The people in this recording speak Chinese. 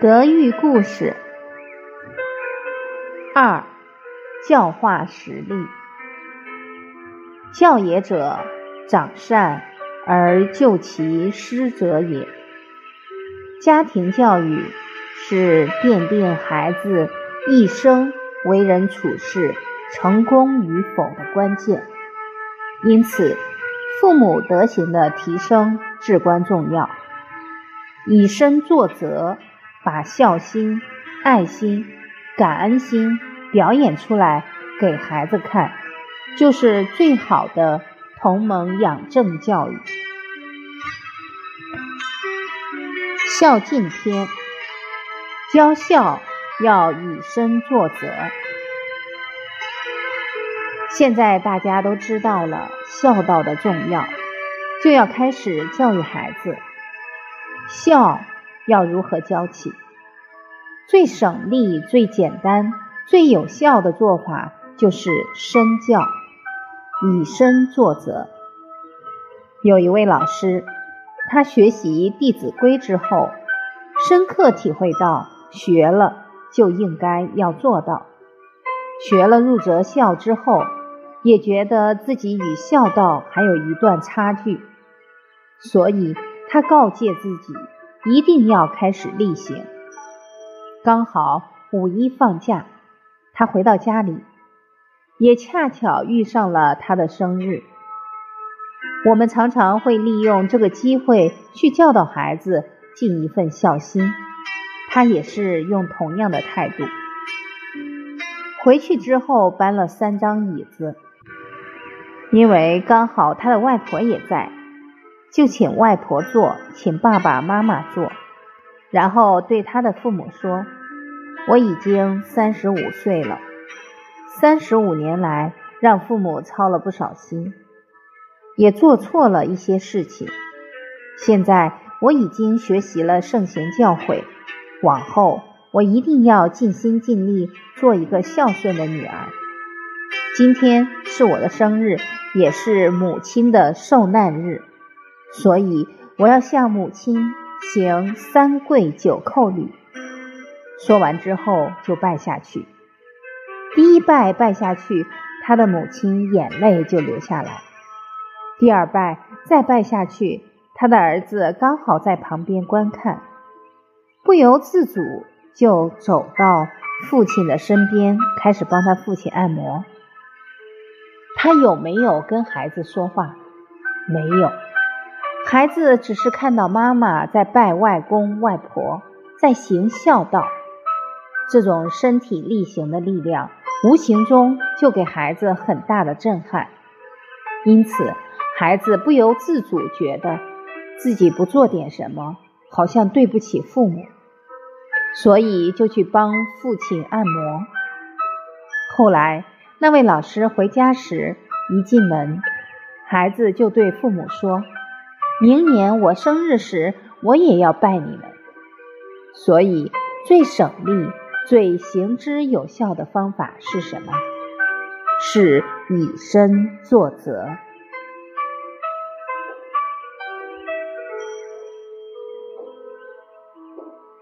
德育故事二：教化实力。教也者，长善而救其师者也。家庭教育是奠定孩子一生为人处事成功与否的关键，因此，父母德行的提升至关重要。以身作则。把孝心、爱心、感恩心表演出来给孩子看，就是最好的同盟养正教育。孝敬篇：教孝要以身作则。现在大家都知道了孝道的重要，就要开始教育孩子孝。要如何教起？最省力、最简单、最有效的做法就是身教，以身作则。有一位老师，他学习《弟子规》之后，深刻体会到，学了就应该要做到。学了入则孝之后，也觉得自己与孝道还有一段差距，所以他告诫自己。一定要开始例行。刚好五一放假，他回到家里，也恰巧遇上了他的生日。我们常常会利用这个机会去教导孩子尽一份孝心，他也是用同样的态度。回去之后搬了三张椅子，因为刚好他的外婆也在。就请外婆坐，请爸爸妈妈坐，然后对他的父母说：“我已经三十五岁了，三十五年来让父母操了不少心，也做错了一些事情。现在我已经学习了圣贤教诲，往后我一定要尽心尽力做一个孝顺的女儿。今天是我的生日，也是母亲的受难日。”所以我要向母亲行三跪九叩礼。说完之后就拜下去。第一拜拜下去，他的母亲眼泪就流下来。第二拜再拜下去，他的儿子刚好在旁边观看，不由自主就走到父亲的身边，开始帮他父亲按摩。他有没有跟孩子说话？没有。孩子只是看到妈妈在拜外公外婆，在行孝道，这种身体力行的力量，无形中就给孩子很大的震撼。因此，孩子不由自主觉得自己不做点什么，好像对不起父母，所以就去帮父亲按摩。后来，那位老师回家时，一进门，孩子就对父母说。明年我生日时，我也要拜你们。所以，最省力、最行之有效的方法是什么？是以身作则。